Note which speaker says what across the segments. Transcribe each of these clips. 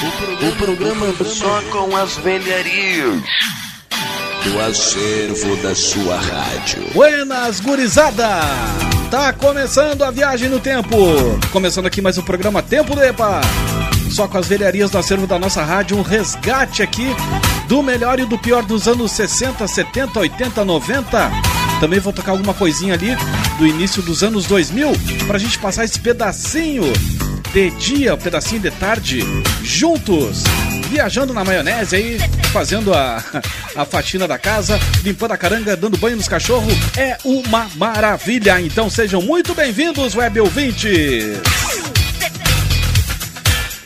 Speaker 1: O programa só com as velharias do acervo da sua rádio.
Speaker 2: Buenas, gurizada! Tá começando a viagem no tempo. Começando aqui mais o um programa Tempo do EPA. Só com as velharias do acervo da nossa rádio, um resgate aqui do melhor e do pior dos anos 60, 70, 80, 90. Também vou tocar alguma coisinha ali do início dos anos 2000 pra gente passar esse pedacinho de dia, um pedacinho de tarde, juntos, viajando na maionese aí, fazendo a, a faxina da casa, limpando a caranga, dando banho nos cachorros. É uma maravilha! Então sejam muito bem-vindos, web ouvintes!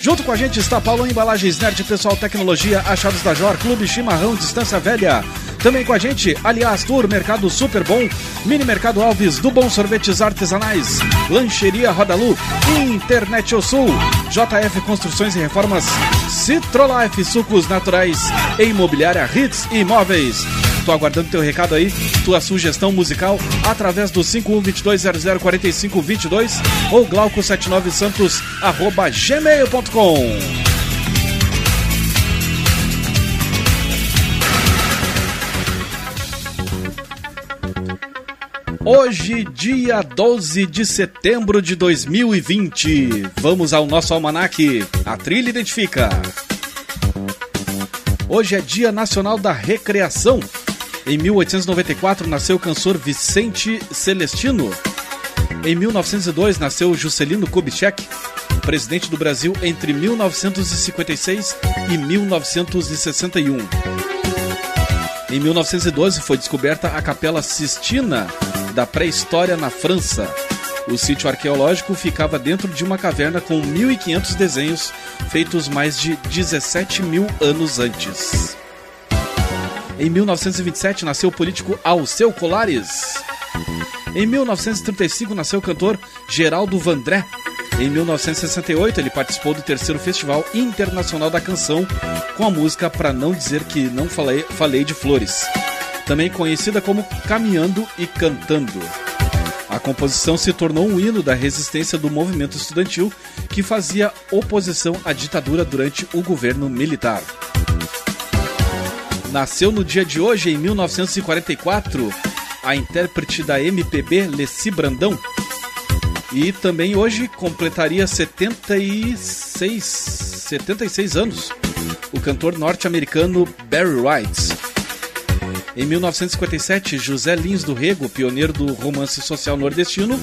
Speaker 2: Junto com a gente está Paulo Embalagens Nerd Pessoal Tecnologia, Achados da Jor, Clube Chimarrão, Distância Velha. Também com a gente, Aliás Tour, Mercado Super Bom, Mini Mercado Alves, do Bom Sorvetes Artesanais, Lancheria Rodalu, Internet O Sul, JF Construções e Reformas, Citrolife Sucos Naturais Imobiliária Hits Imóveis. Tô aguardando teu recado aí, tua sugestão musical através do 5122004522 ou glauco79santos Hoje, dia 12 de setembro de 2020. Vamos ao nosso almanaque. A trilha identifica. Hoje é Dia Nacional da Recreação. Em 1894 nasceu o cantor Vicente Celestino. Em 1902 nasceu Juscelino Kubitschek, presidente do Brasil entre 1956 e 1961. Em 1912 foi descoberta a Capela Sistina da pré-história na França. O sítio arqueológico ficava dentro de uma caverna com 1.500 desenhos feitos mais de 17 mil anos antes. Em 1927 nasceu o político Alceu Colares. Em 1935 nasceu o cantor Geraldo Vandré. Em 1968 ele participou do terceiro Festival Internacional da Canção com a música Pra Não Dizer Que Não Falei, falei de Flores também conhecida como Caminhando e Cantando. A composição se tornou um hino da resistência do movimento estudantil que fazia oposição à ditadura durante o governo militar. Nasceu no dia de hoje, em 1944, a intérprete da MPB Leci Brandão. E também hoje completaria 76, 76 anos o cantor norte-americano Barry White. Em 1957, José Lins do Rego, pioneiro do romance social nordestino,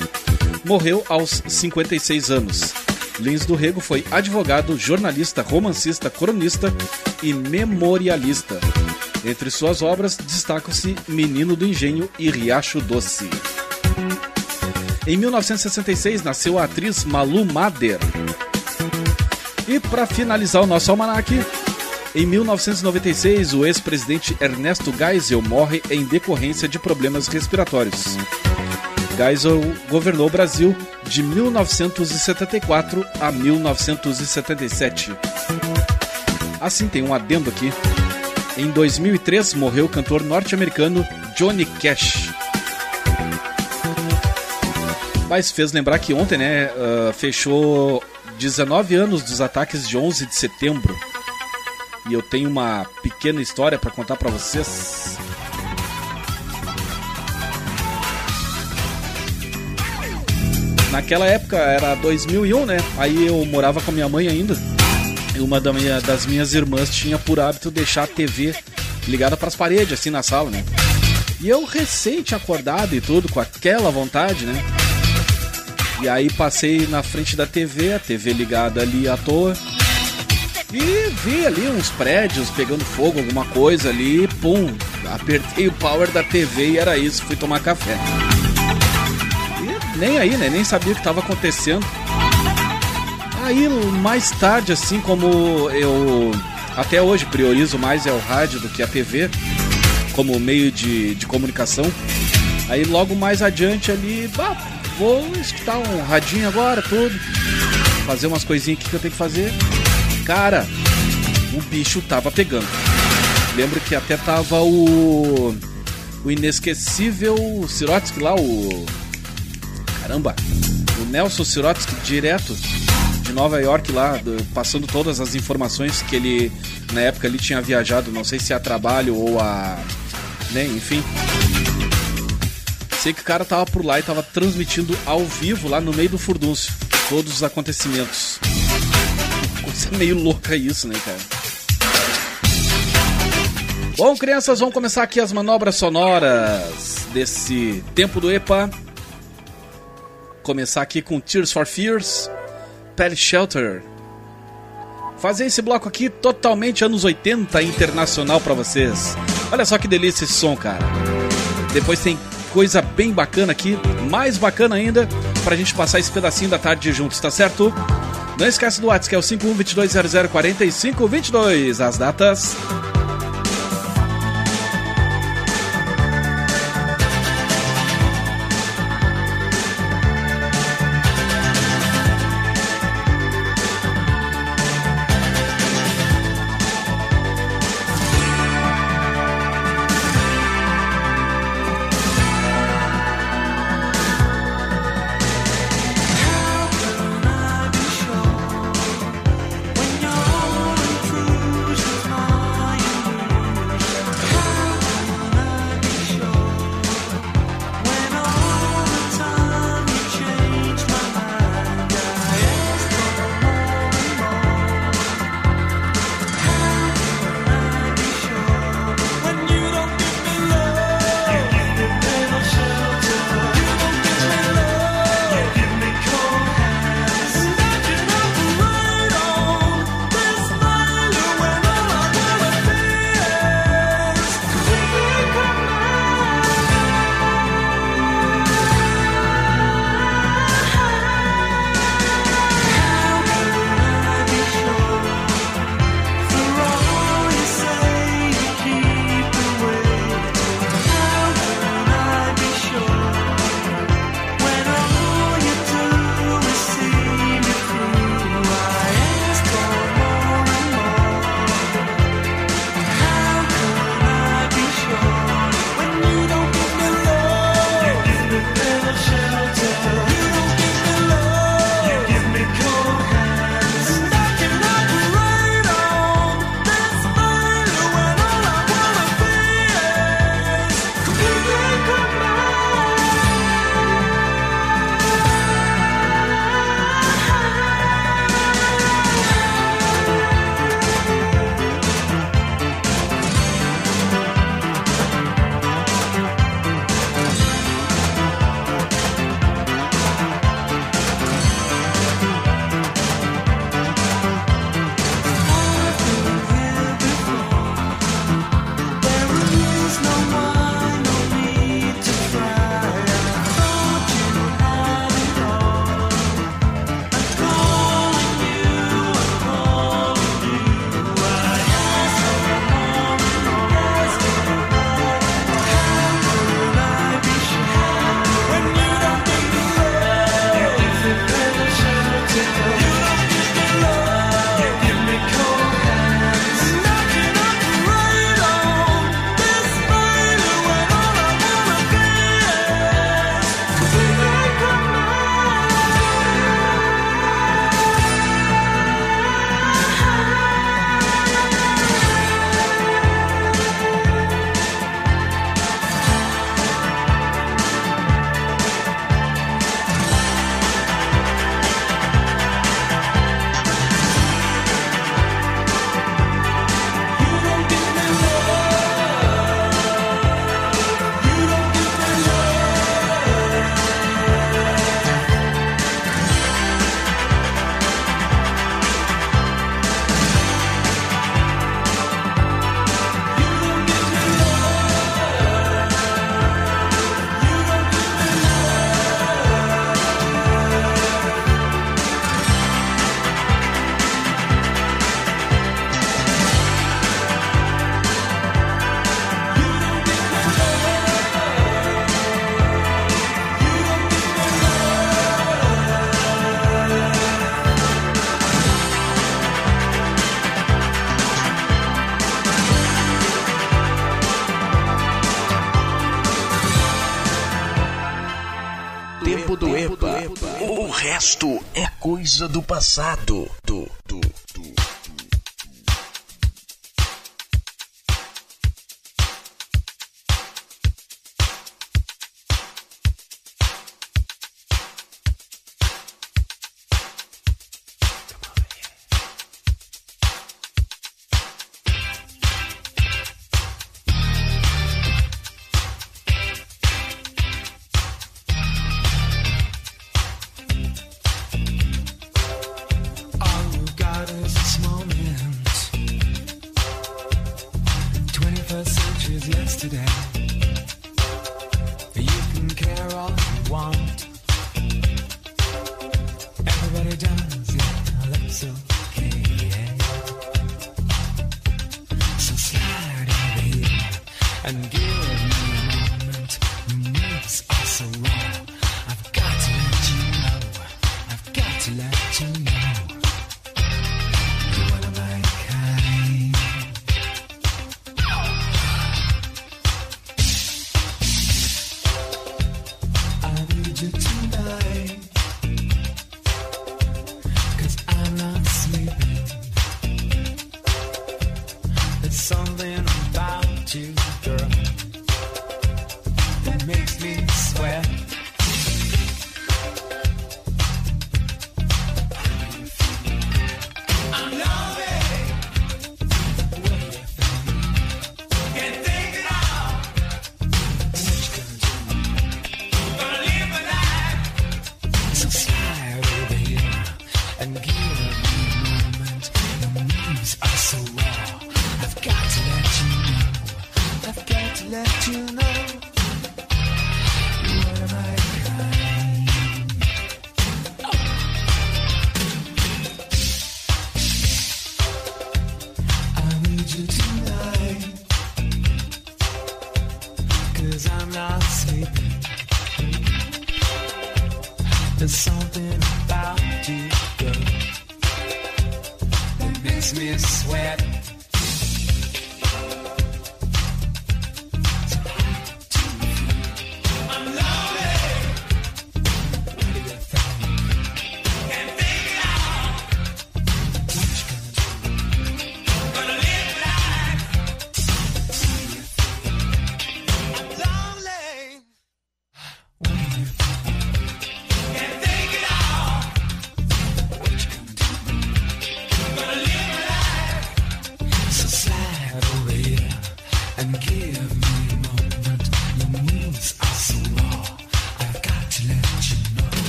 Speaker 2: morreu aos 56 anos. Lins do Rego foi advogado, jornalista, romancista, cronista e memorialista. Entre suas obras destacam-se Menino do Engenho e Riacho Doce. Em 1966 nasceu a atriz Malu Mader. E para finalizar o nosso almanaque, em 1996, o ex-presidente Ernesto Geisel morre em decorrência de problemas respiratórios. Geisel governou o Brasil de 1974 a 1977. Assim, tem um adendo aqui. Em 2003, morreu o cantor norte-americano Johnny Cash. Mas fez lembrar que ontem, né, uh, fechou 19 anos dos ataques de 11 de setembro e eu tenho uma pequena história para contar para vocês. Naquela época era 2001, né? Aí eu morava com a minha mãe ainda. E uma da minha, das minhas irmãs tinha por hábito deixar a TV ligada para as paredes, assim na sala, né? E eu recente acordado e tudo, com aquela vontade, né? E aí passei na frente da TV, a TV ligada ali à toa. E vi ali uns prédios pegando fogo, alguma coisa ali, pum, apertei o power da TV e era isso, fui tomar café. E nem aí, né? Nem sabia o que estava acontecendo. Aí mais tarde, assim como eu Até hoje priorizo mais é o rádio do que a TV como meio de, de comunicação. Aí logo mais adiante ali, bah, vou escutar um radinho agora, tudo. Fazer umas coisinhas que eu tenho que fazer. Cara, o bicho tava pegando. Lembro que até tava o. O inesquecível Sirotsky lá, o. Caramba! O Nelson Sirotsky direto de Nova York lá, do, passando todas as informações que ele na época ele tinha viajado, não sei se a trabalho ou a. Né, enfim. Sei que o cara tava por lá e tava transmitindo ao vivo lá no meio do furdúncio todos os acontecimentos. Coisa meio louca isso, né, cara? Bom, crianças, vamos começar aqui as manobras sonoras desse tempo do EPA. Começar aqui com Tears for Fears, Pet Shelter. Fazer esse bloco aqui totalmente anos 80 internacional para vocês. Olha só que delícia esse som, cara. Depois tem coisa bem bacana aqui, mais bacana ainda, pra gente passar esse pedacinho da tarde juntos, tá certo? Não esquece do WhatsApp, que é o 5122004522. As datas
Speaker 1: resto é coisa do passado.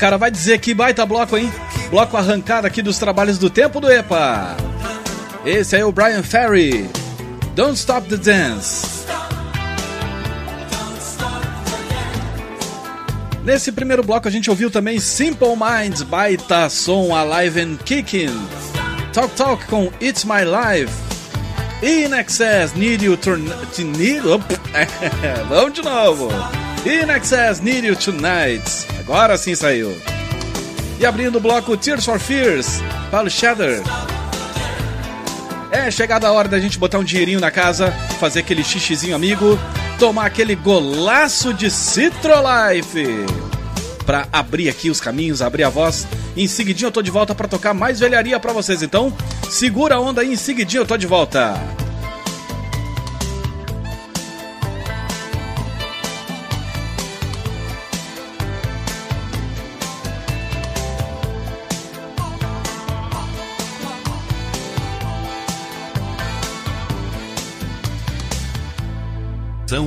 Speaker 2: Cara, vai dizer que baita bloco, hein? Bloco arrancado aqui dos trabalhos do tempo do EPA. Esse é o Brian Ferry. Don't Stop the Dance. Nesse primeiro bloco a gente ouviu também Simple Minds, baita som Alive and Kicking. Talk Talk com It's My Life. In Excess, Need You to Need... Vamos de novo. In Excess, Need You Tonight. Agora sim saiu. E abrindo o bloco Tears for Fears, Paulo Shatter. É chegada a hora da gente botar um dinheirinho na casa, fazer aquele xixizinho amigo, tomar aquele golaço de Citrolife. Pra abrir aqui os caminhos, abrir a voz. Em seguidinho eu tô de volta para tocar mais velharia para vocês. Então, segura a onda aí, em seguidinho eu tô de volta.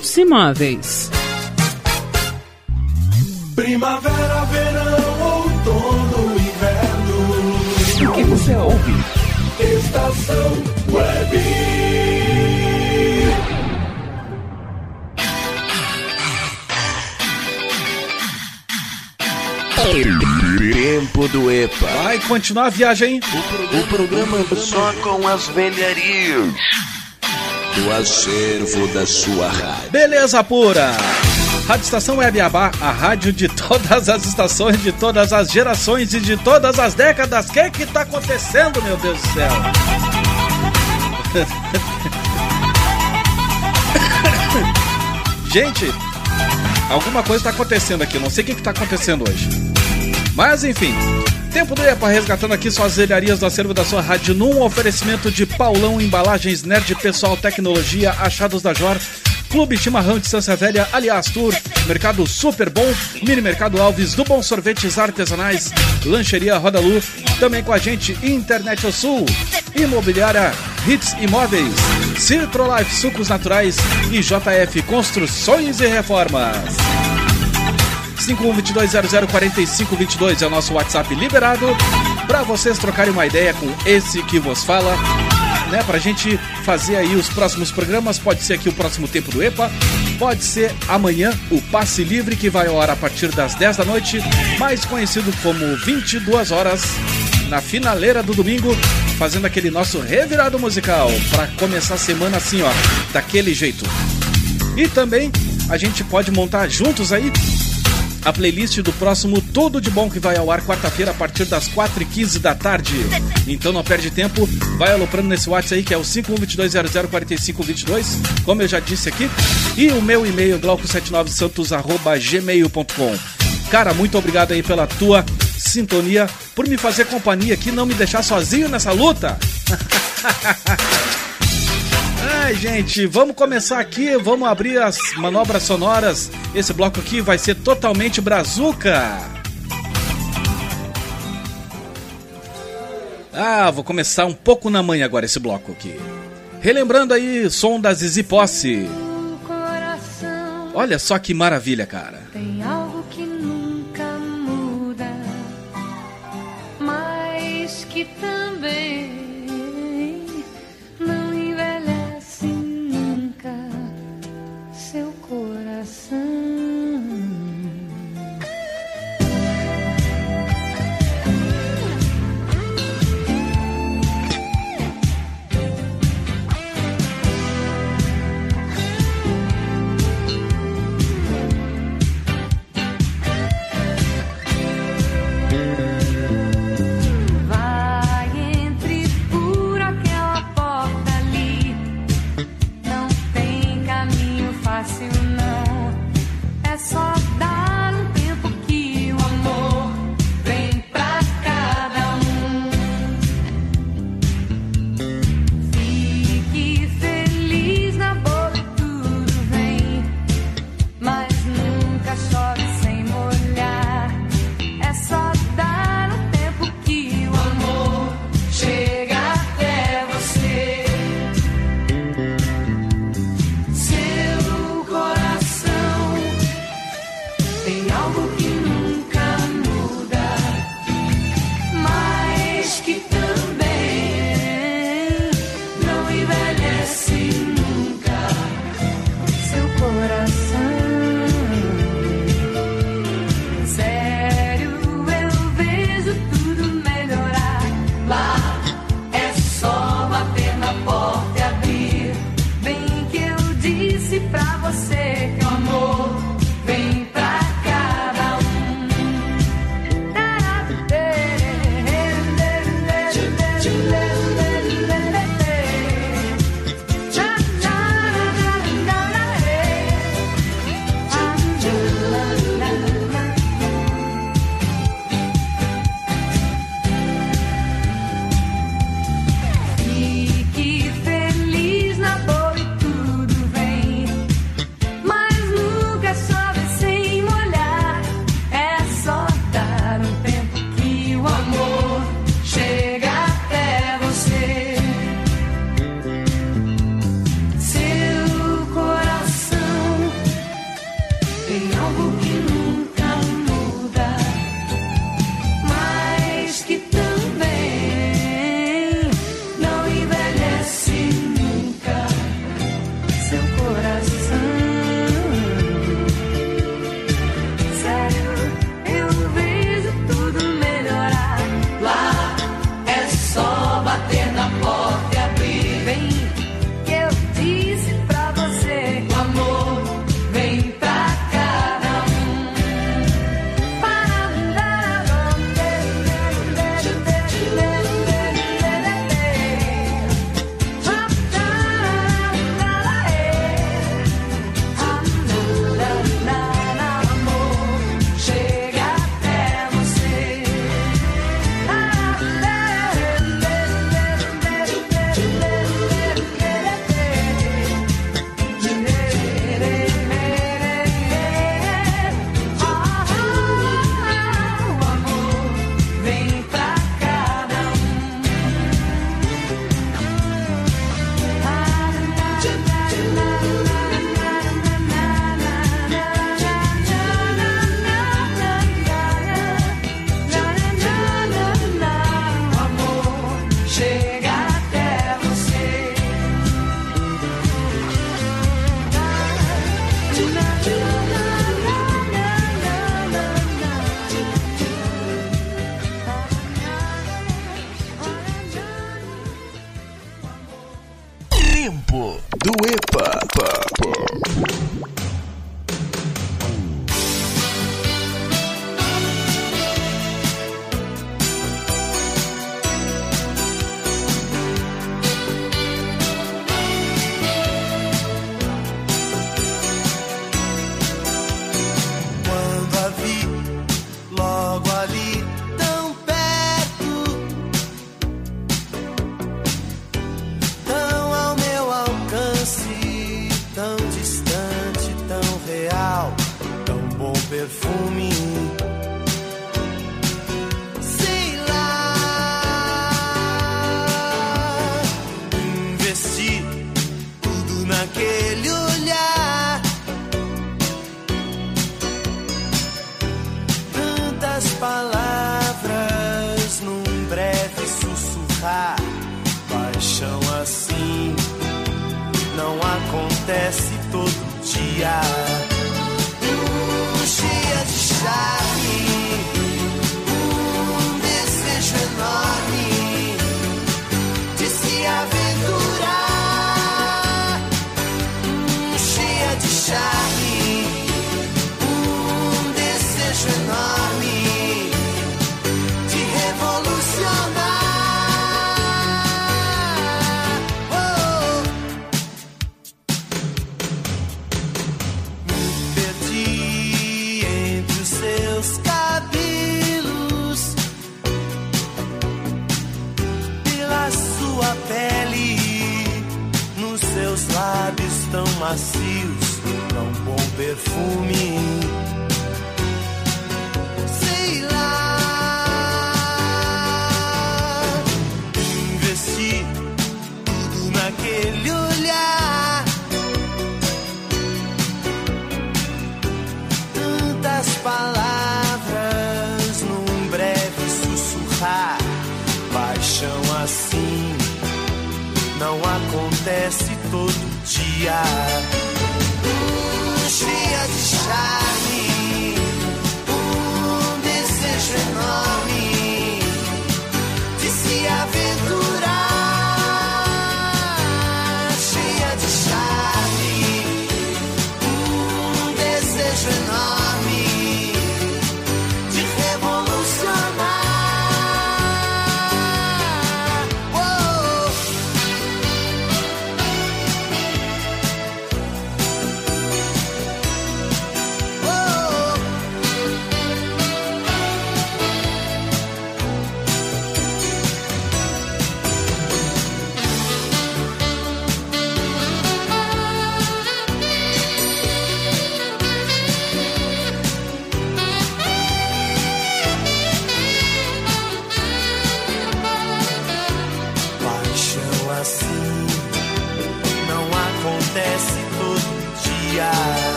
Speaker 3: Hits Imóveis.
Speaker 4: Primavera, verão, outono, inverno. O
Speaker 5: que você ouve.
Speaker 4: Estação Web.
Speaker 1: Tempo do EPA.
Speaker 2: Vai continuar a viagem.
Speaker 1: O programa só com as velharias do acervo da sua rádio.
Speaker 2: Beleza pura. Rádio Estação Web Abá, a rádio de todas as estações, de todas as gerações e de todas as décadas. O que é que tá acontecendo, meu Deus do céu? Gente, alguma coisa tá acontecendo aqui, não sei o que, que tá acontecendo hoje. Mas enfim, tempo do EPA resgatando aqui suas velharias do acervo da sua rádio num oferecimento de Paulão Embalagens Nerd Pessoal Tecnologia Achados da Jor Clube Chimarrão de Sância Velha, Aliás Tour, Mercado Super Bom, Mini Mercado Alves, do Bom Sorvetes Artesanais, Lancheria Roda Lu, também com a gente Internet ao Sul, Imobiliária Hits Imóveis, Citrolife Sucos Naturais e JF Construções e Reformas. 5122004522 é o nosso WhatsApp liberado para vocês trocarem uma ideia com esse que vos fala né? Pra gente fazer aí os próximos programas. Pode ser aqui o próximo tempo do EPA. Pode ser amanhã o Passe Livre, que vai ao ar a partir das 10 da noite, mais conhecido como 22 horas, na finaleira do domingo, fazendo aquele nosso revirado musical para começar a semana assim, ó, daquele jeito. E também a gente pode montar juntos aí a playlist do próximo Tudo de Bom que vai ao ar quarta-feira a partir das 4h15 da tarde. Então não perde tempo, vai aloprando nesse WhatsApp aí que é o 5122004522, como eu já disse aqui, e o meu e-mail glauco79santos@gmail.com. Cara, muito obrigado aí pela tua sintonia, por me fazer companhia aqui, não me deixar sozinho nessa luta. Gente, vamos começar aqui, vamos abrir as manobras sonoras. Esse bloco aqui vai ser totalmente brazuca. Ah, vou começar um pouco na manhã agora esse bloco aqui. Relembrando aí som da Zizi Posse. Olha só que maravilha, cara.
Speaker 6: Tem algo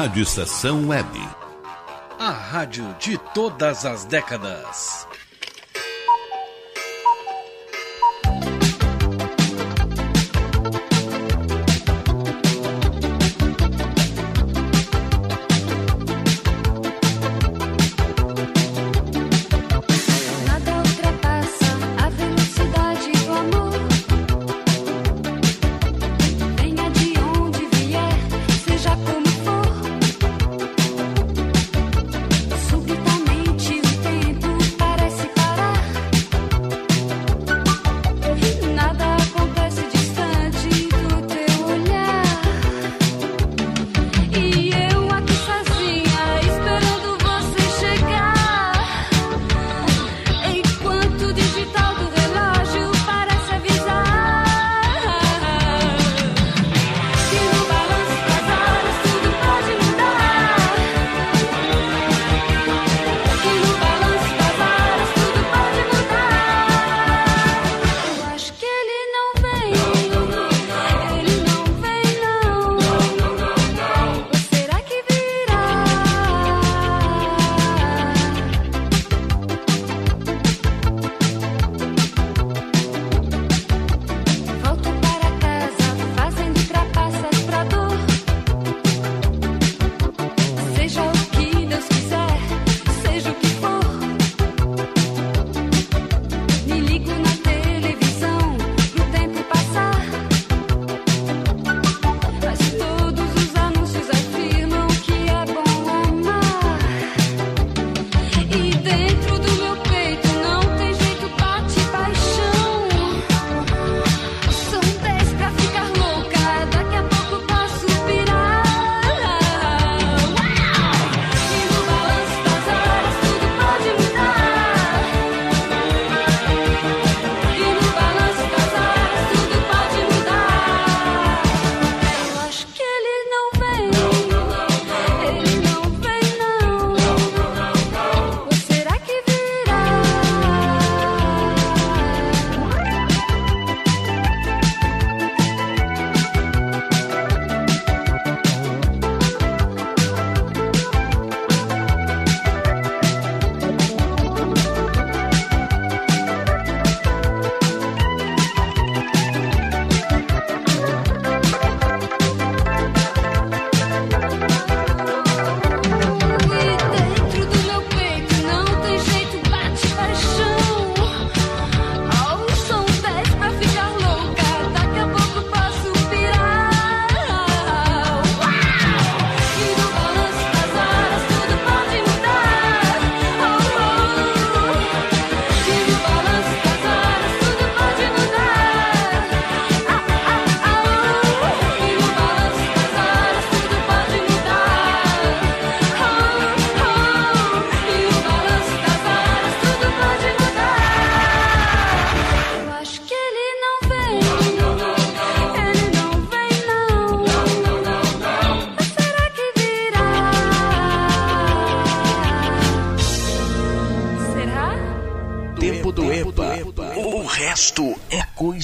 Speaker 5: Rádio Estação Web.
Speaker 7: A rádio de todas as décadas.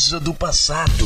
Speaker 8: Coisa do passado.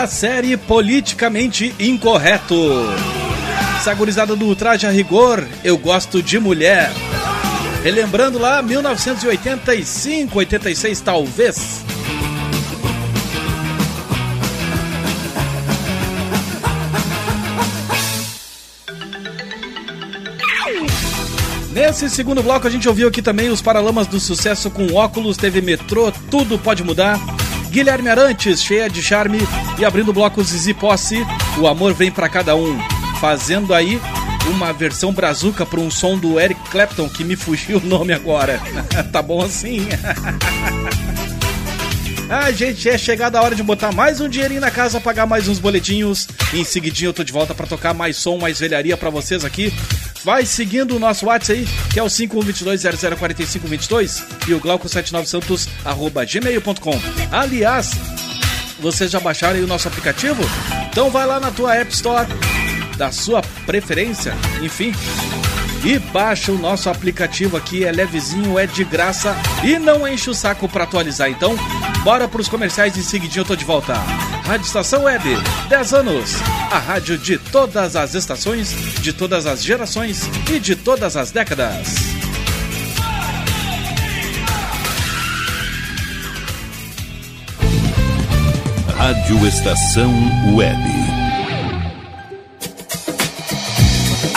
Speaker 2: Da série Politicamente Incorreto. Essa gurizada do Traje a Rigor, Eu Gosto de Mulher. Relembrando lá 1985, 86 talvez. Nesse segundo bloco a gente ouviu aqui também os Paralamas do Sucesso com óculos, teve metrô, tudo pode mudar. Guilherme Arantes, cheia de charme. E abrindo o bloco Zizi Posse, o amor vem pra cada um. Fazendo aí uma versão brazuca para um som do Eric Clapton, que me fugiu o nome agora. tá bom assim? Ah, gente, é chegada a hora de botar mais um dinheirinho na casa, pagar mais uns boletinhos. E em seguidinho eu tô de volta para tocar mais som, mais velharia para vocês aqui. Vai seguindo o nosso WhatsApp aí, que é o 5122004522 e o glauco79santos arroba gmail.com. Aliás, vocês já baixaram aí o nosso aplicativo? Então vai lá na tua App Store da sua preferência, enfim, e baixa o nosso aplicativo aqui, é levezinho, é de graça e não enche o saco para atualizar. Então, bora pros comerciais e seguidinho eu tô de volta. Rádio Estação Web, 10 anos. A rádio de todas as estações, de todas as gerações e de todas as décadas.
Speaker 5: Rádio Estação Web.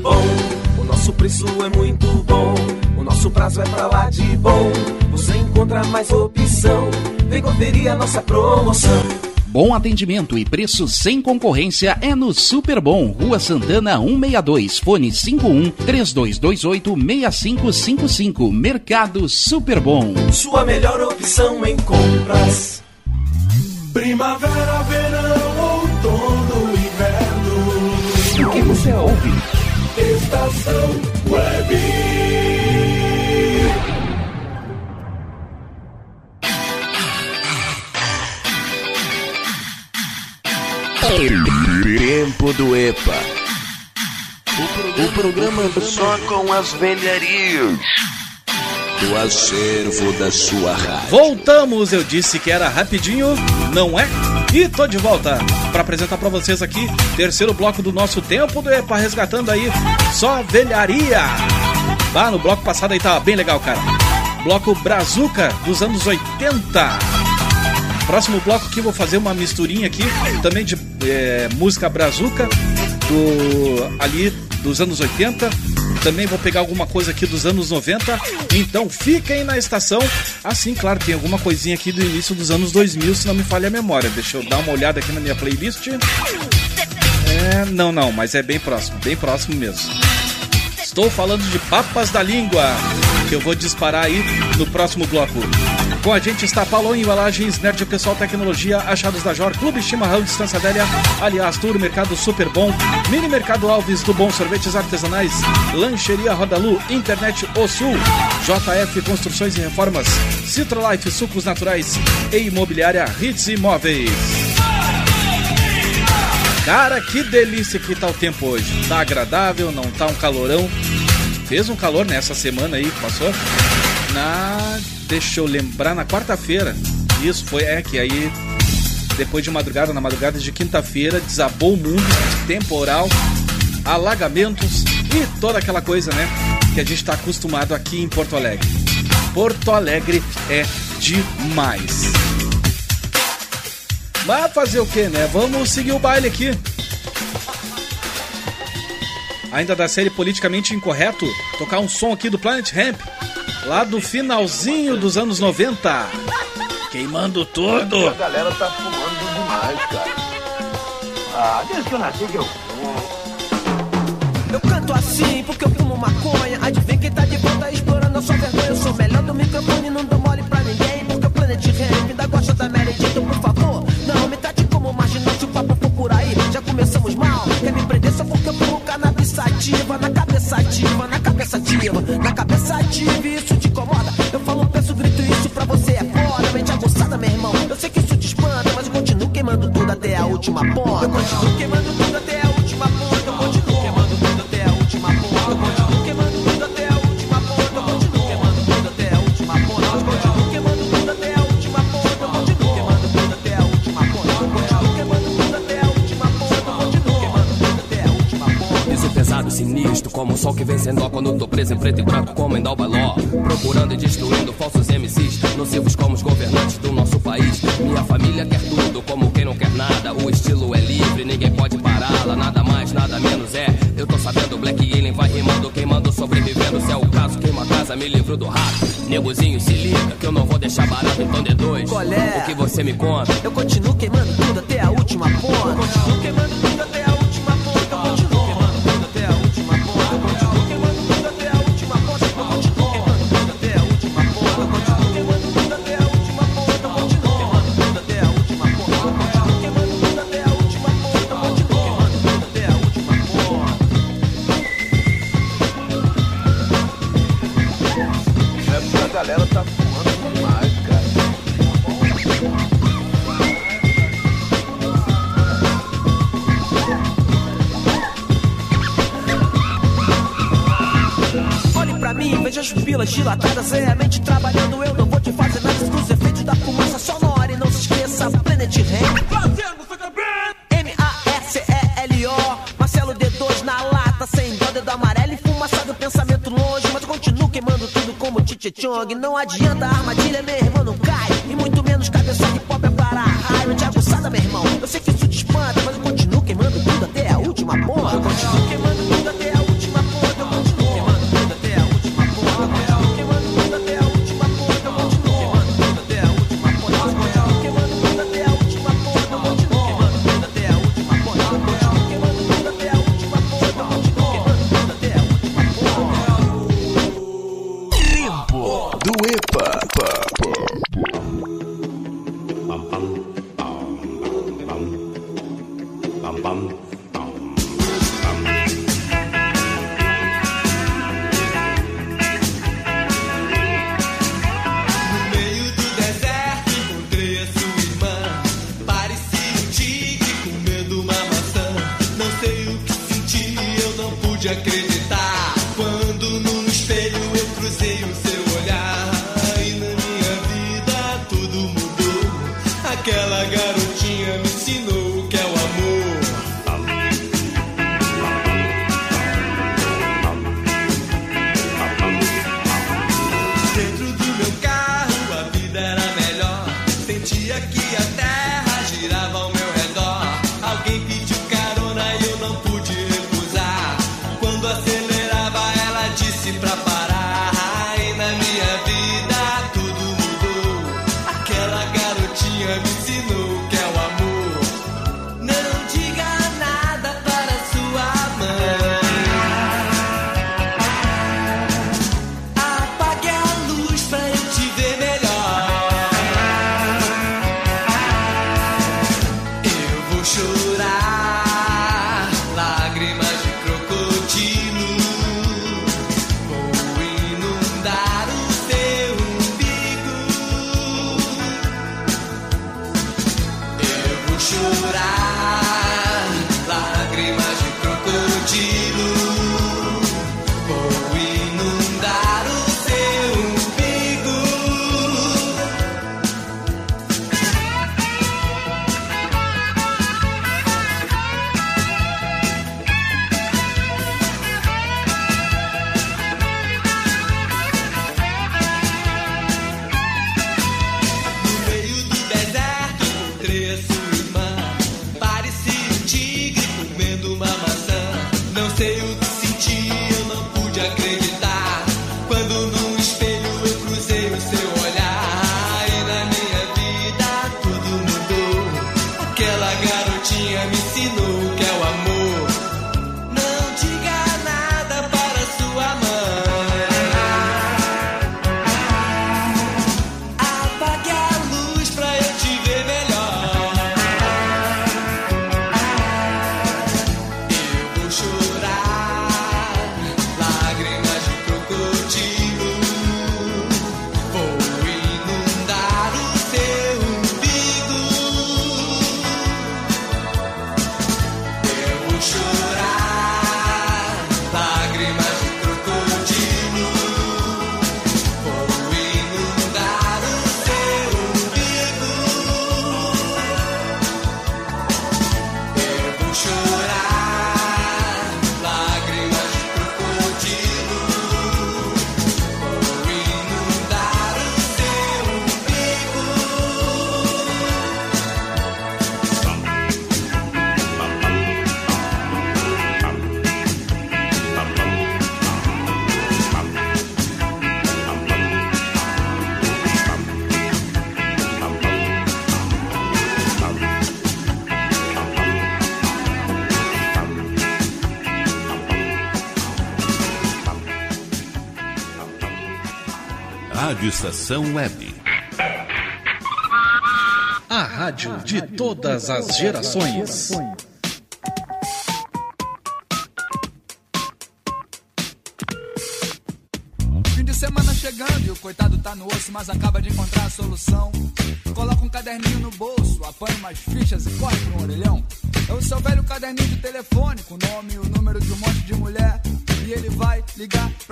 Speaker 9: Bom, o nosso preço é muito bom. O nosso prazo é pra lá de bom. Você encontra mais opção. Vem conferir a nossa promoção.
Speaker 10: Bom atendimento e preço sem concorrência é no Super Bom, Rua Santana 162, fone 51 3228 6555, Mercado Super Bom.
Speaker 9: Sua melhor opção em compras.
Speaker 4: Primavera, verão,
Speaker 10: que você ouve?
Speaker 4: Estação Web.
Speaker 8: Tempo do EPA. O programa só com as velharias do acervo da sua rádio.
Speaker 2: Voltamos, eu disse que era rapidinho, não é? E tô de volta para apresentar para vocês aqui terceiro bloco do nosso tempo do EPA, resgatando aí só velharia. Bah, no bloco passado aí tava bem legal, cara. Bloco Brazuca dos anos 80. Próximo bloco aqui vou fazer uma misturinha aqui também de é, música brazuca do ali dos anos 80. Também vou pegar alguma coisa aqui dos anos 90. Então fiquem na estação. Assim, claro, tem alguma coisinha aqui do início dos anos 2000, se não me falha a memória. Deixa eu dar uma olhada aqui na minha playlist. É, não, não, mas é bem próximo, bem próximo mesmo. Estou falando de Papas da Língua, que eu vou disparar aí no próximo bloco. Com a gente está Paulo Embalagens, Nerd Pessoal Tecnologia, Achados da Jor, Clube Chimarrão Distância Velha, Aliás Tour, Mercado Super Bom, Mini Mercado Alves do Bom Sorvetes Artesanais, Lancheria Rodalu, Internet O Sul, JF Construções e Reformas, Citrolife Sucos Naturais e Imobiliária Hits Imóveis. Cara, que delícia que tá o tempo hoje. Tá agradável, não tá um calorão. Fez um calor nessa semana aí que passou. Na. Deixa eu lembrar, na quarta-feira. Isso foi, é que aí. Depois de madrugada, na madrugada de quinta-feira, desabou o mundo, temporal, alagamentos e toda aquela coisa, né? Que a gente tá acostumado aqui em Porto Alegre. Porto Alegre é demais. Mas fazer o que, né? Vamos seguir o baile aqui. Ainda da série Politicamente Incorreto, tocar um som aqui do Planet Ramp, lá do finalzinho dos anos 90. Queimando tudo.
Speaker 11: A galera tá fumando demais, cara. Ah, desde que eu nasci que eu fumo.
Speaker 12: Eu canto assim porque eu fumo maconha. Adivinha quem tá de volta explorando a sua vergonha. Eu sou melhor do microfone, não dou mole pra ninguém. Porque o Planet Ramp ainda gosta da Mary Jane. Então, por favor, não me trate como marginal. Se o papo for por aí, já começamos mal. Quer me prender só porque eu fumo cannabis sativa. Na cabeça ativa, na cabeça ativa. Na cabeça ativa, isso te incomoda. Eu falo, peço, grito, isso pra você é foda. Mente aguçada, meu irmão. Eu sei que isso te espanta, mas eu continuo queimando tudo até a última ponta. Eu continuo queimando tudo até
Speaker 13: sol que vem sem dó quando tô preso em preto e branco como em Dalbaló. Procurando e destruindo falsos MCs, nocivos como os governantes do nosso país. Minha família quer tudo, como quem não quer nada. O estilo é livre, ninguém pode pará-la. Nada mais, nada menos é. Eu tô sabendo, Black Alien vai rimando, queimando, sobrevivendo. Se é o caso, queima a casa, me livro do rato. Negozinho, se liga, que eu não vou deixar barato, então de dois.
Speaker 12: Qual é?
Speaker 13: O que você me conta?
Speaker 12: Eu continuo queimando tudo até a última ponta. Eu continuo queimando tudo
Speaker 14: dilatada, seriamente trabalhando. Eu não vou te fazer nada, exclusive efeitos da fumaça sonora. E não se esqueça, Planet Rain M-A-S-E-L-O, Marcelo D2 na lata, sem dó, dedo amarelo e fumaça do pensamento longe. Mas continuo queimando tudo como Tite Chong. Não adianta
Speaker 5: Sensação Web.
Speaker 2: A rádio de todas as gerações.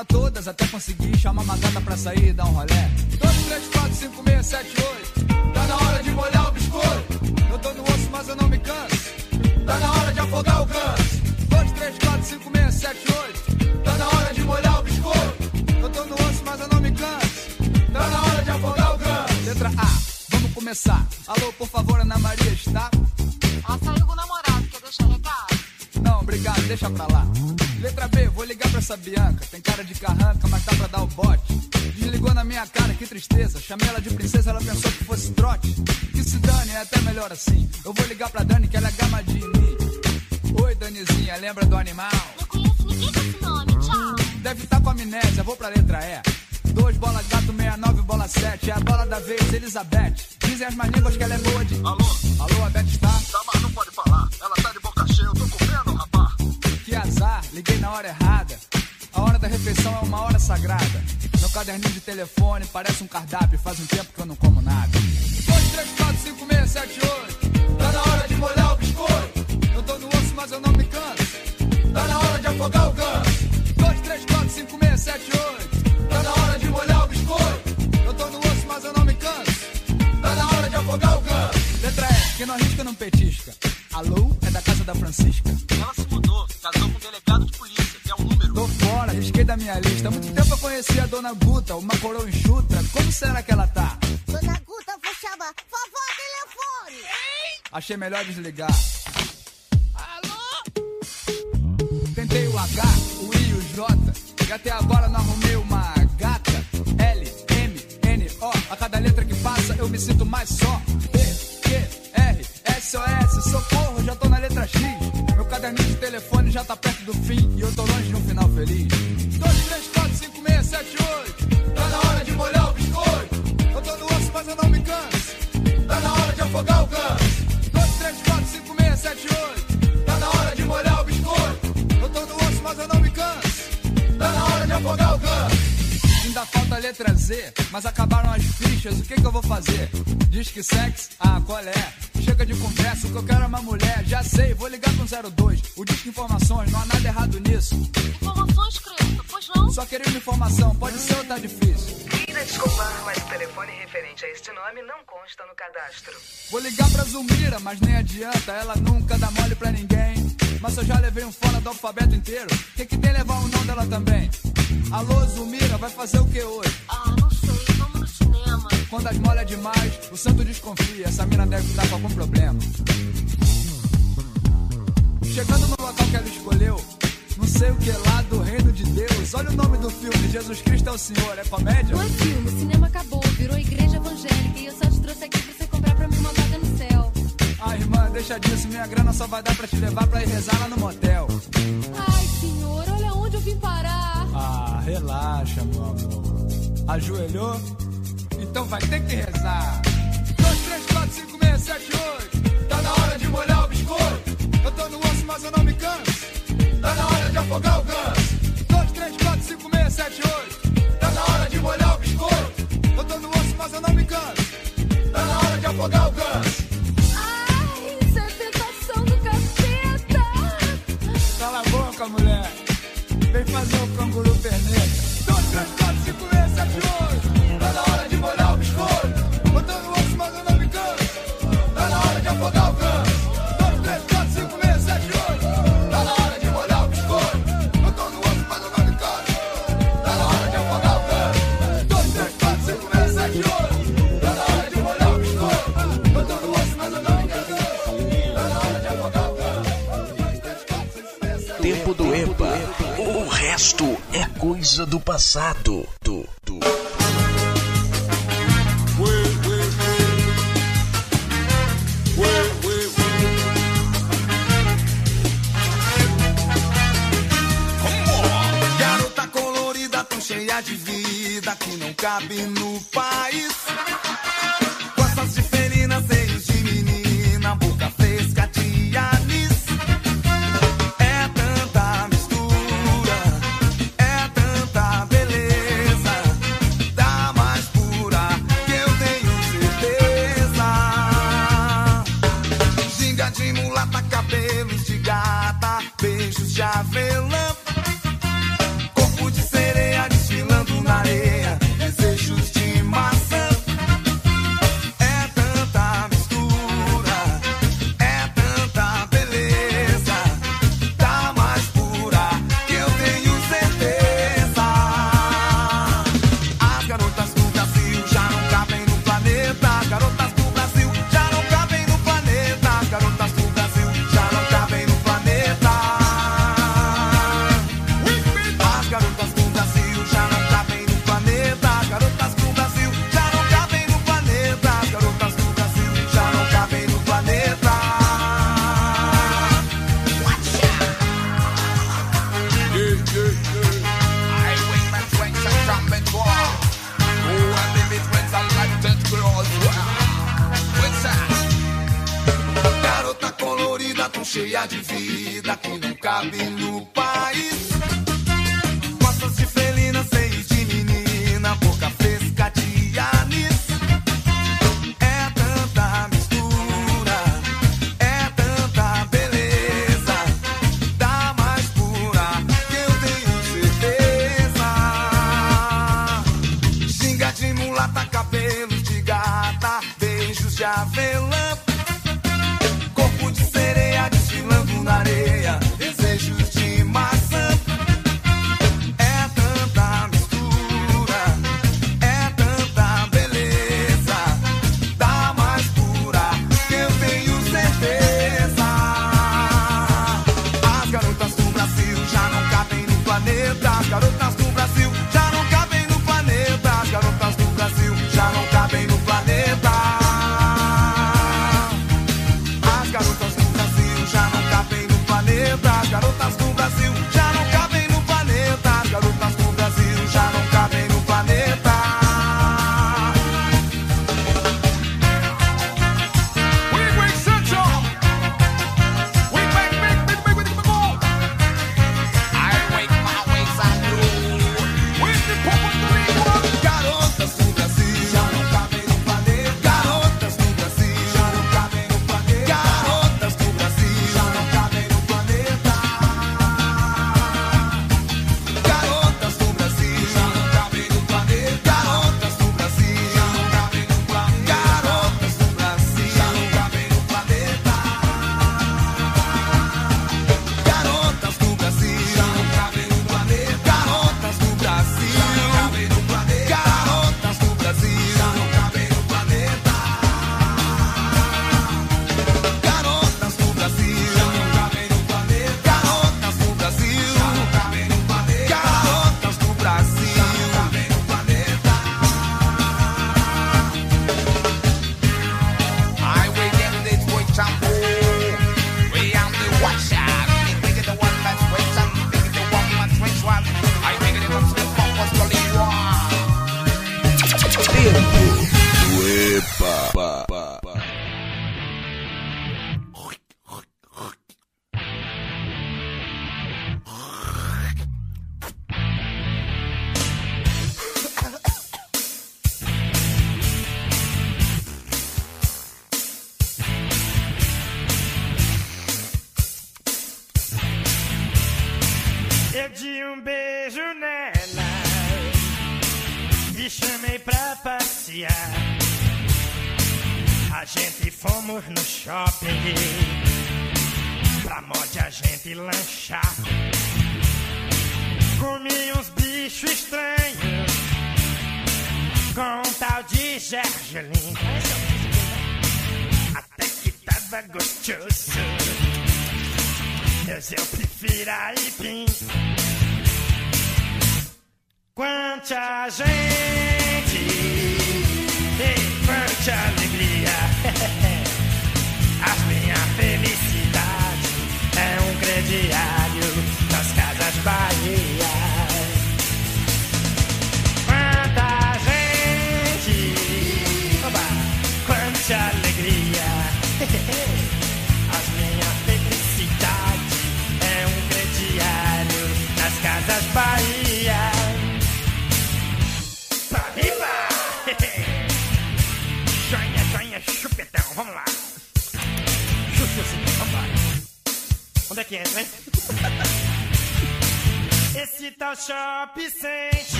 Speaker 15: Pra todas até conseguir chamar uma gata pra sair e dar um rolé. 2, 3, 4, 5, 6, 7, 8. Tá na hora de molhar o biscoito. Eu tô no osso, mas eu não me canso. Tá na hora de afogar o ganso. 2, 3, 4, 5, 6, 7, 8. Tá na hora de molhar o biscoito. Eu tô no osso, mas eu não me canso. Tá na hora de afogar o ganso. Letra A, vamos começar. Alô, por favor, Ana Maria está?
Speaker 16: Ela saiu com o namorado, quer deixar recado?
Speaker 15: Não, obrigado, deixa pra lá. Letra B, vou ligar pra essa Bianca. Tem cara de carranca, mas tá pra dar o bote. Desligou na minha cara, que tristeza. Chamei ela de princesa, ela pensou que fosse trote. Que se dane, é até melhor assim. Eu vou ligar pra Dani, que ela é gamadinha em mim. Oi, Danizinha, lembra do animal?
Speaker 16: Não conheço ninguém com esse nome, tchau.
Speaker 15: Deve estar com amnésia, vou pra letra E. Dois bola gato, 69, bola 7. É a bola da vez, Elizabeth. Dizem as manínguas que ela é boa de.
Speaker 17: Alô?
Speaker 15: Alô, a Beth está?
Speaker 17: Tá, mas não pode falar. Ela tá de boca cheia, eu tô comendo,
Speaker 15: azar, liguei na hora errada. A hora da refeição é uma hora sagrada. Meu caderninho de telefone parece um cardápio. Faz um tempo que eu não como nada. 2, 3, 4, 5, 6, 7, 8. Tá na hora de molhar o biscoito. Eu tô no osso, mas eu não me canso. Tá na hora de afogar o ganso. 2, 3, 4, 5, 6, 7, 8. Tá na hora de molhar o biscoito. Eu tô no osso, mas eu não me canso. Tá na hora de afogar o ganso. Letra E, quem não arrisca não petisca. Alô, é da casa da Francisca.
Speaker 17: Ela se mudou, casou com um delegado de polícia, que é o número.
Speaker 15: Tô fora, risquei da minha lista. Há muito tempo eu conheci a dona Guta, uma coroa enxuta. Como será que ela tá?
Speaker 16: Dona Guta, vou chamar. Vovó, telefone.
Speaker 15: Achei melhor desligar. Tentei o H, o I e o J. E até agora não arrumei uma gata. L, M, N, O. A cada letra que passa eu me sinto mais só. B, Q, R, S, O, S. Socorro, já tô na letra X. Meu caderninho de telefone já tá perto do fim. E eu tô longe de um final feliz. 2, 3, 4, 5, 6, 7, 8. Tá na hora de molhar o biscoito. Eu tô no osso, mas eu não me canso. Tá na hora de afogar o ganso. 2, 3, 4, 5, 6, 7, 8. Tá na hora de molhar o biscoito. Eu tô no osso, mas eu não me canso. Tá na hora de afogar o ganso. Ainda falta a letra Z, mas acabaram as fichas, o que que eu vou fazer? Diz que sexo? Ah, qual é? Chega de conversa, o que eu quero é uma mulher. Já sei, vou ligar com 02. O disco Informações, não há nada errado nisso.
Speaker 16: Informações, Cristo, pois não?
Speaker 15: Só uma informação, pode ser ou tá difícil?
Speaker 18: Queira desculpar, mas o telefone referente a este nome não consta no cadastro.
Speaker 15: Vou ligar pra Zulmira, mas nem adianta, ela nunca dá mole pra ninguém. Mas eu já levei um fora do alfabeto inteiro, que que tem levar o nome dela também? Alô, Zulmira, vai fazer o que hoje?
Speaker 16: Ah, não sei, vamos no cinema.
Speaker 15: Quando as molha demais, o santo desconfia, essa mina deve estar com algum problema. Chegando no local que ela escolheu, não sei o que lá do reino de Deus. Olha o nome do filme, Jesus Cristo é o Senhor, é comédia?
Speaker 7: Não é filme, o cinema acabou, virou igreja evangélica e eu só te trouxe aqui
Speaker 15: Ah, irmã, deixa disso, minha grana só vai dar pra te levar pra ir rezar lá no motel.
Speaker 7: Ai, senhor, olha onde eu vim parar.
Speaker 15: Ah, relaxa, meu amor. Ajoelhou? Então vai ter que rezar. 2, 3, 4, 5, 6, 7, 8. Tá na hora de molhar o biscoito. Eu tô no osso, mas eu não me canso. Tá na hora de afogar o ganso. 2, 3, 4, 5, 6, 7, 8. Tá na hora de molhar o biscoito. Eu tô no osso, mas eu não me canso. Tá na hora de afogar o ganso.
Speaker 1: Passado.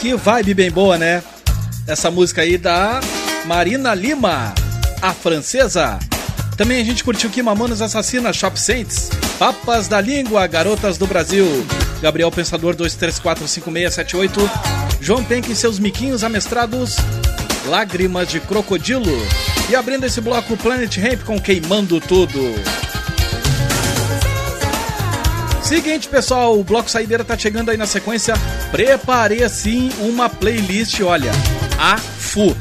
Speaker 19: Que vibe bem boa, né? Essa música aí da Marina Lima, a francesa. Também a gente curtiu aqui Mamonas Assassinas, Shop Saints, Papas da Língua, Garotas do Brasil, Gabriel Pensador 2345678, João Penck e seus miquinhos amestrados, Lágrimas de Crocodilo. E abrindo esse bloco, Planet Ramp com Queimando Tudo. Seguinte, pessoal, o bloco Saideira tá chegando aí na sequência. Preparei sim uma playlist, olha, a fu.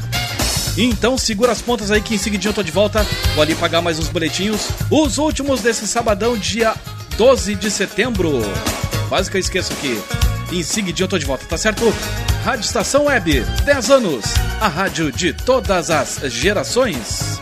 Speaker 19: Então segura as pontas aí que em seguidinho eu tô de volta. Vou ali pagar mais uns boletinhos. Os últimos desse sabadão, dia 12 de setembro. Quase que eu esqueço aqui. Em seguidinho eu tô de volta, tá certo? Rádio Estação Web, 10 anos. A rádio de todas as gerações.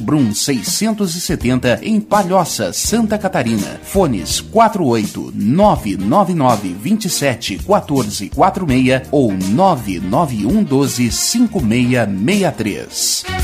Speaker 10: Brum 670 em Palhoça, Santa Catarina. Fones 48 999 27 14 46 ou 991 12 5663.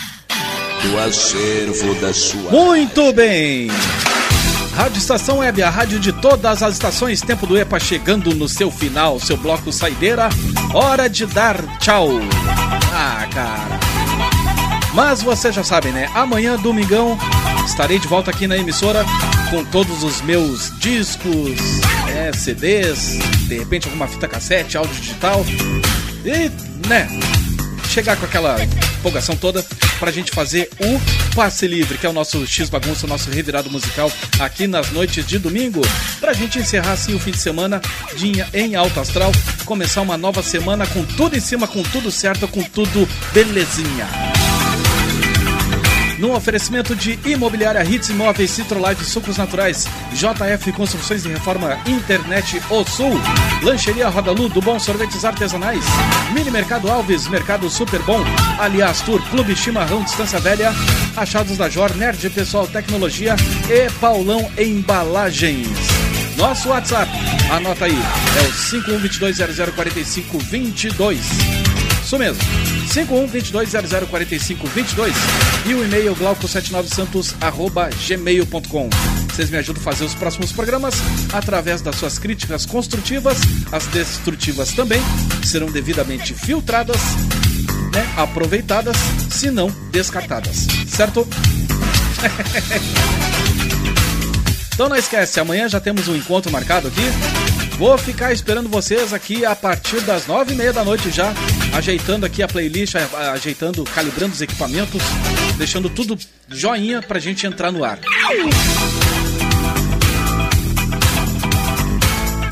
Speaker 1: do acervo da sua.
Speaker 2: Muito bem! Rádio Estação Web, a rádio de todas as estações. Tempo do EPA chegando no seu final, seu bloco saideira. Hora de dar tchau. Ah, cara. Mas você já sabe, né? Amanhã, domingão, estarei de volta aqui na emissora com todos os meus discos, é, CDs, de repente alguma fita cassete, áudio digital. E, né? Chegar com aquela empolgação toda pra gente fazer o passe livre, que é o nosso X bagunça, o nosso revirado musical aqui nas noites de domingo, pra gente encerrar assim o fim de semana de, em alto astral, começar uma nova semana com tudo em cima, com tudo certo, com tudo belezinha. Num oferecimento de Imobiliária Hits Imóveis, Citrolife Sucos Naturais, JF Construções e Reforma Internet O Sul, Lancheria Rodalu do Bom Sorvetes Artesanais, Mini Mercado Alves, Mercado Super Bom, Aliás Tour, Clube Chimarrão Distância Velha, Achados da Jor, Nerd Pessoal Tecnologia e Paulão Embalagens. Nosso WhatsApp, anota aí, é o 5122004522. Isso mesmo, 5122004522 e o e-mail glauco79santos@gmail.com. Vocês me ajudam a fazer os próximos programas através das suas críticas construtivas, as destrutivas também, serão devidamente filtradas, né, aproveitadas, se não descartadas. Certo? Então não esquece, amanhã já temos um encontro marcado aqui. Vou ficar esperando vocês aqui a partir das nove e meia da noite já, ajeitando aqui a playlist, ajeitando, calibrando os equipamentos, deixando tudo joinha pra gente entrar no ar.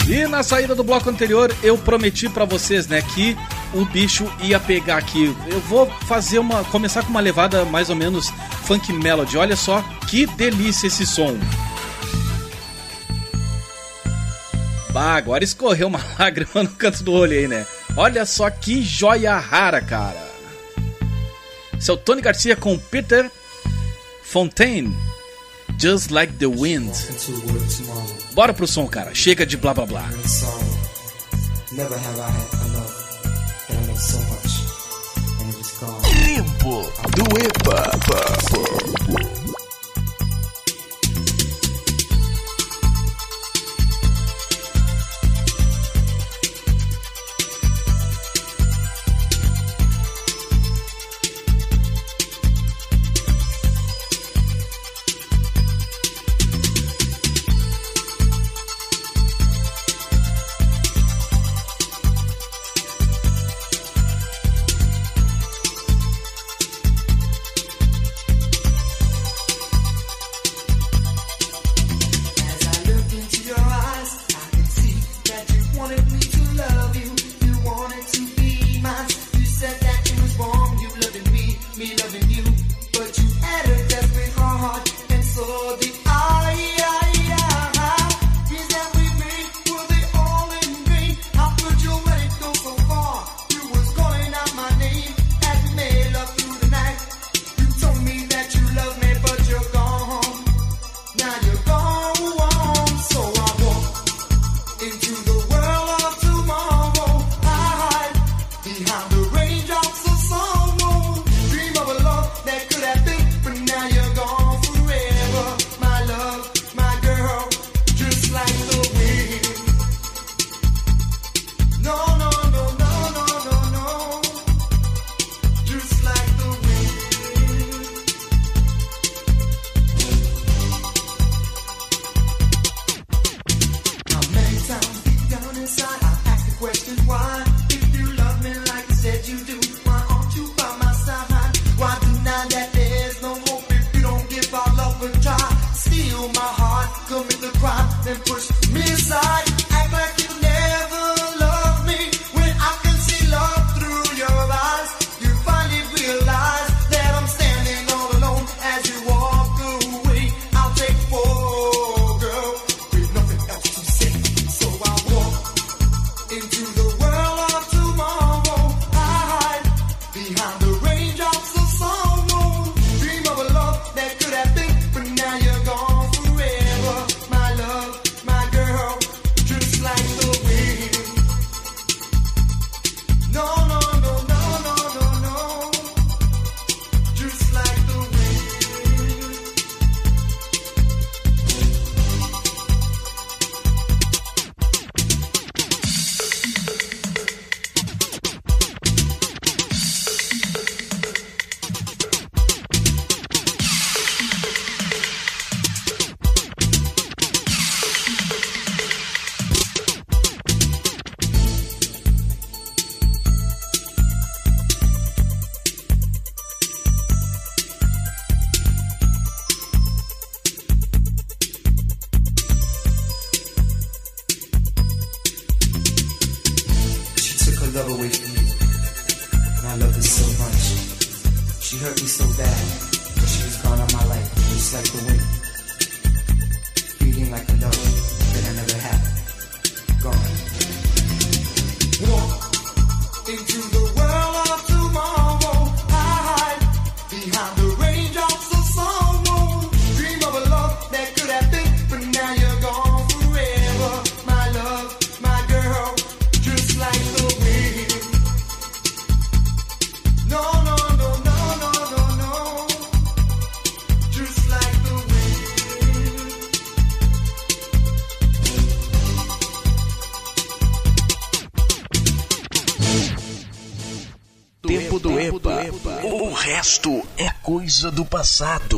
Speaker 2: E na saída do bloco anterior eu prometi pra vocês, né, que o bicho ia pegar aqui. Eu vou fazer uma, começar com uma levada mais ou menos funk melody. Olha só que delícia esse som. Bah, agora escorreu uma lágrima no canto do olho aí, né? Olha só que joia rara, cara. Seu Tony Garcia com Peter Fontaine. Just like the wind. Bora pro som, cara. Chega de blá blá blá.
Speaker 20: Never have I
Speaker 21: coisa do passado.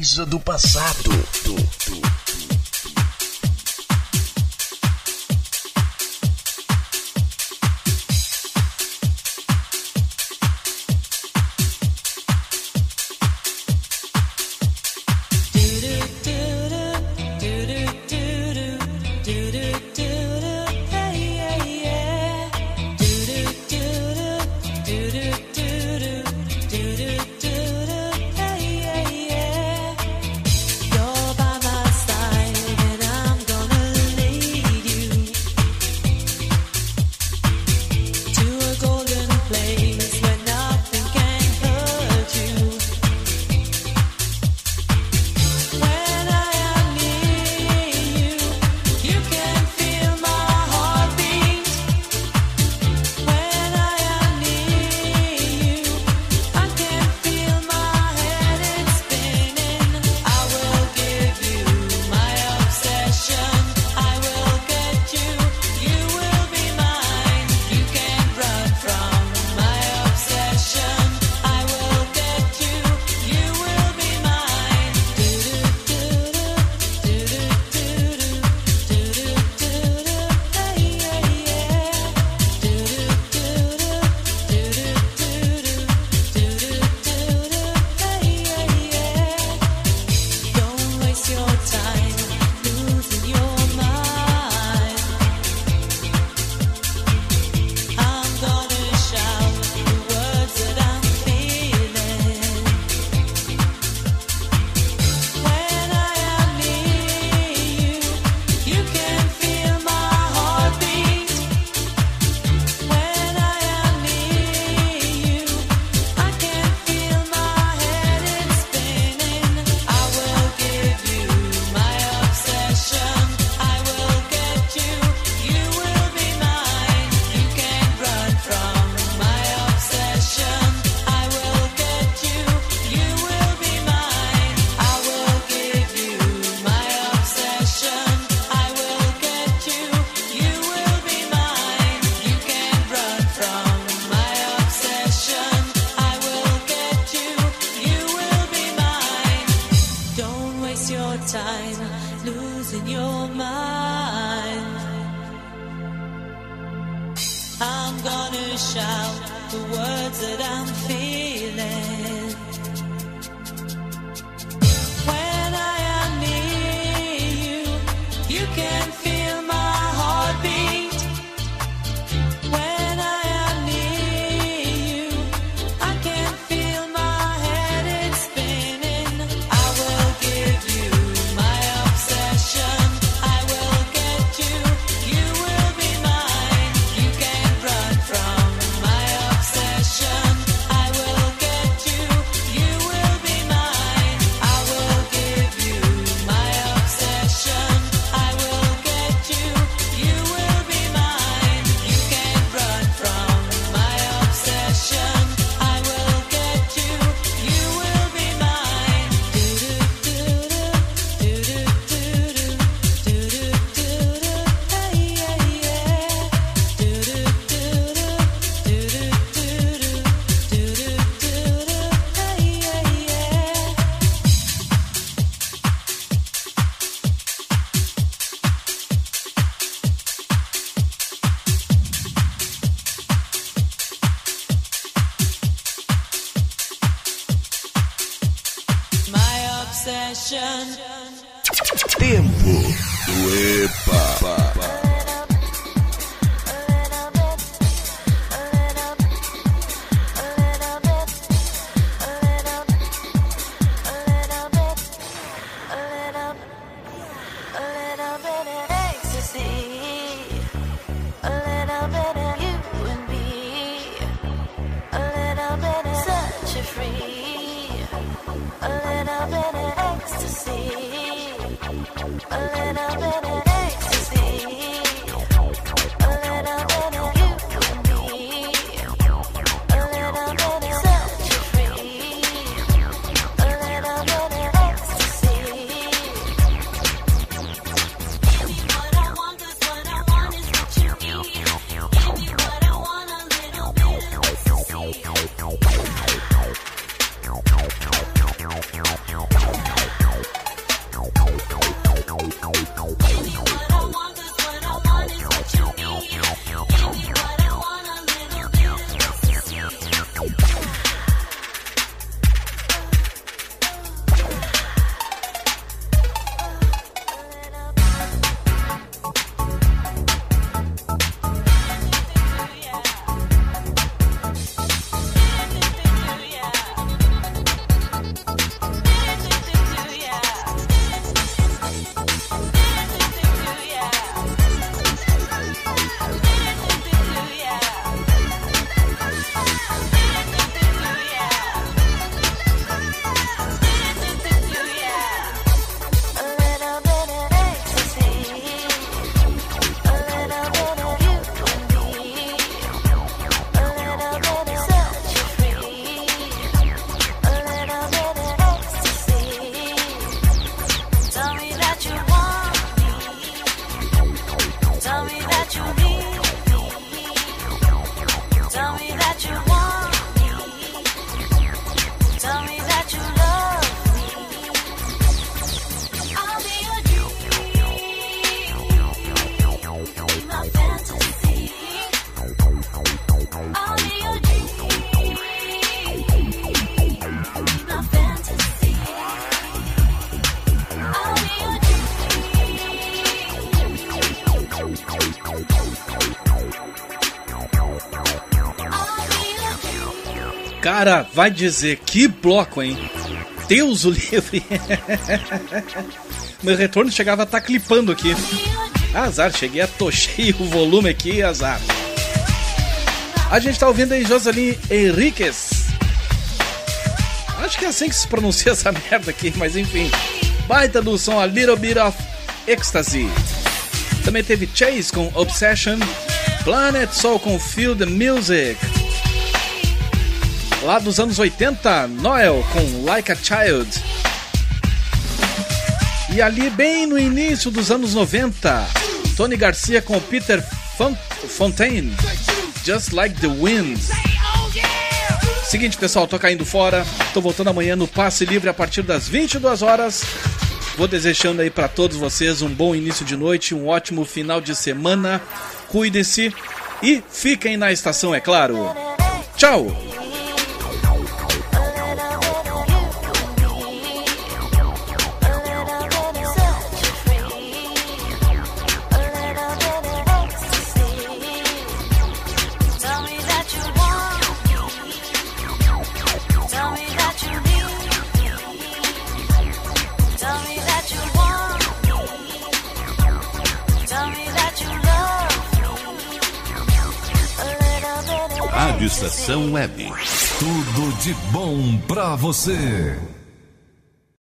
Speaker 1: Coisa do passado.
Speaker 21: You're
Speaker 2: Cara, vai dizer que bloco, hein? Deus o livre. Meu retorno chegava a estar clipando aqui. Azar, cheguei a tochei o volume aqui, azar. A gente tá ouvindo aí Joseline Henriquez. Acho que é assim que se pronuncia essa merda aqui, mas enfim. Baita do som A Little Bit of Ecstasy. Também teve Chase com Obsession. Planet Soul com the Music. Lá dos anos 80, Noel com Like a Child. E ali, bem no início dos anos 90, Tony Garcia com Peter Fon Fontaine, Just Like the Wind. Seguinte, pessoal, tô caindo fora. Tô voltando amanhã no Passe Livre a partir das 22 horas. Vou desejando aí para todos vocês um bom início de noite, um ótimo final de semana. Cuidem-se e fiquem na estação, é claro. Tchau!
Speaker 22: Estação Web. Tudo de bom pra você.